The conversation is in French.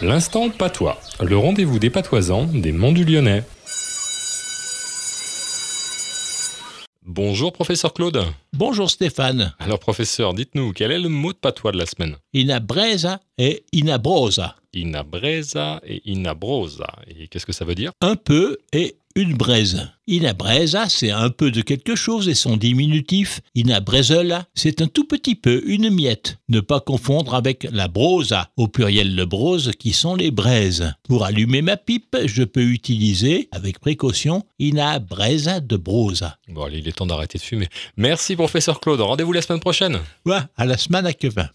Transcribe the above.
L'instant patois, le rendez-vous des patoisans des Monts du Lyonnais. Bonjour professeur Claude. Bonjour Stéphane. Alors professeur, dites-nous, quel est le mot de patois de la semaine? Inabresa et inabrosa. Inabresa et inabrosa. Et qu'est-ce que ça veut dire? Un peu et une braise. Inabresa, c'est un peu de quelque chose et son diminutif, inabrezola, c'est un tout petit peu, une miette. Ne pas confondre avec la brosa, au pluriel le brose, qui sont les braises. Pour allumer ma pipe, je peux utiliser, avec précaution, inabresa de brosa. Bon allez, il est temps d'arrêter de fumer. Merci professeur Claude, rendez-vous la semaine prochaine. Ouais, à la semaine à Quevin.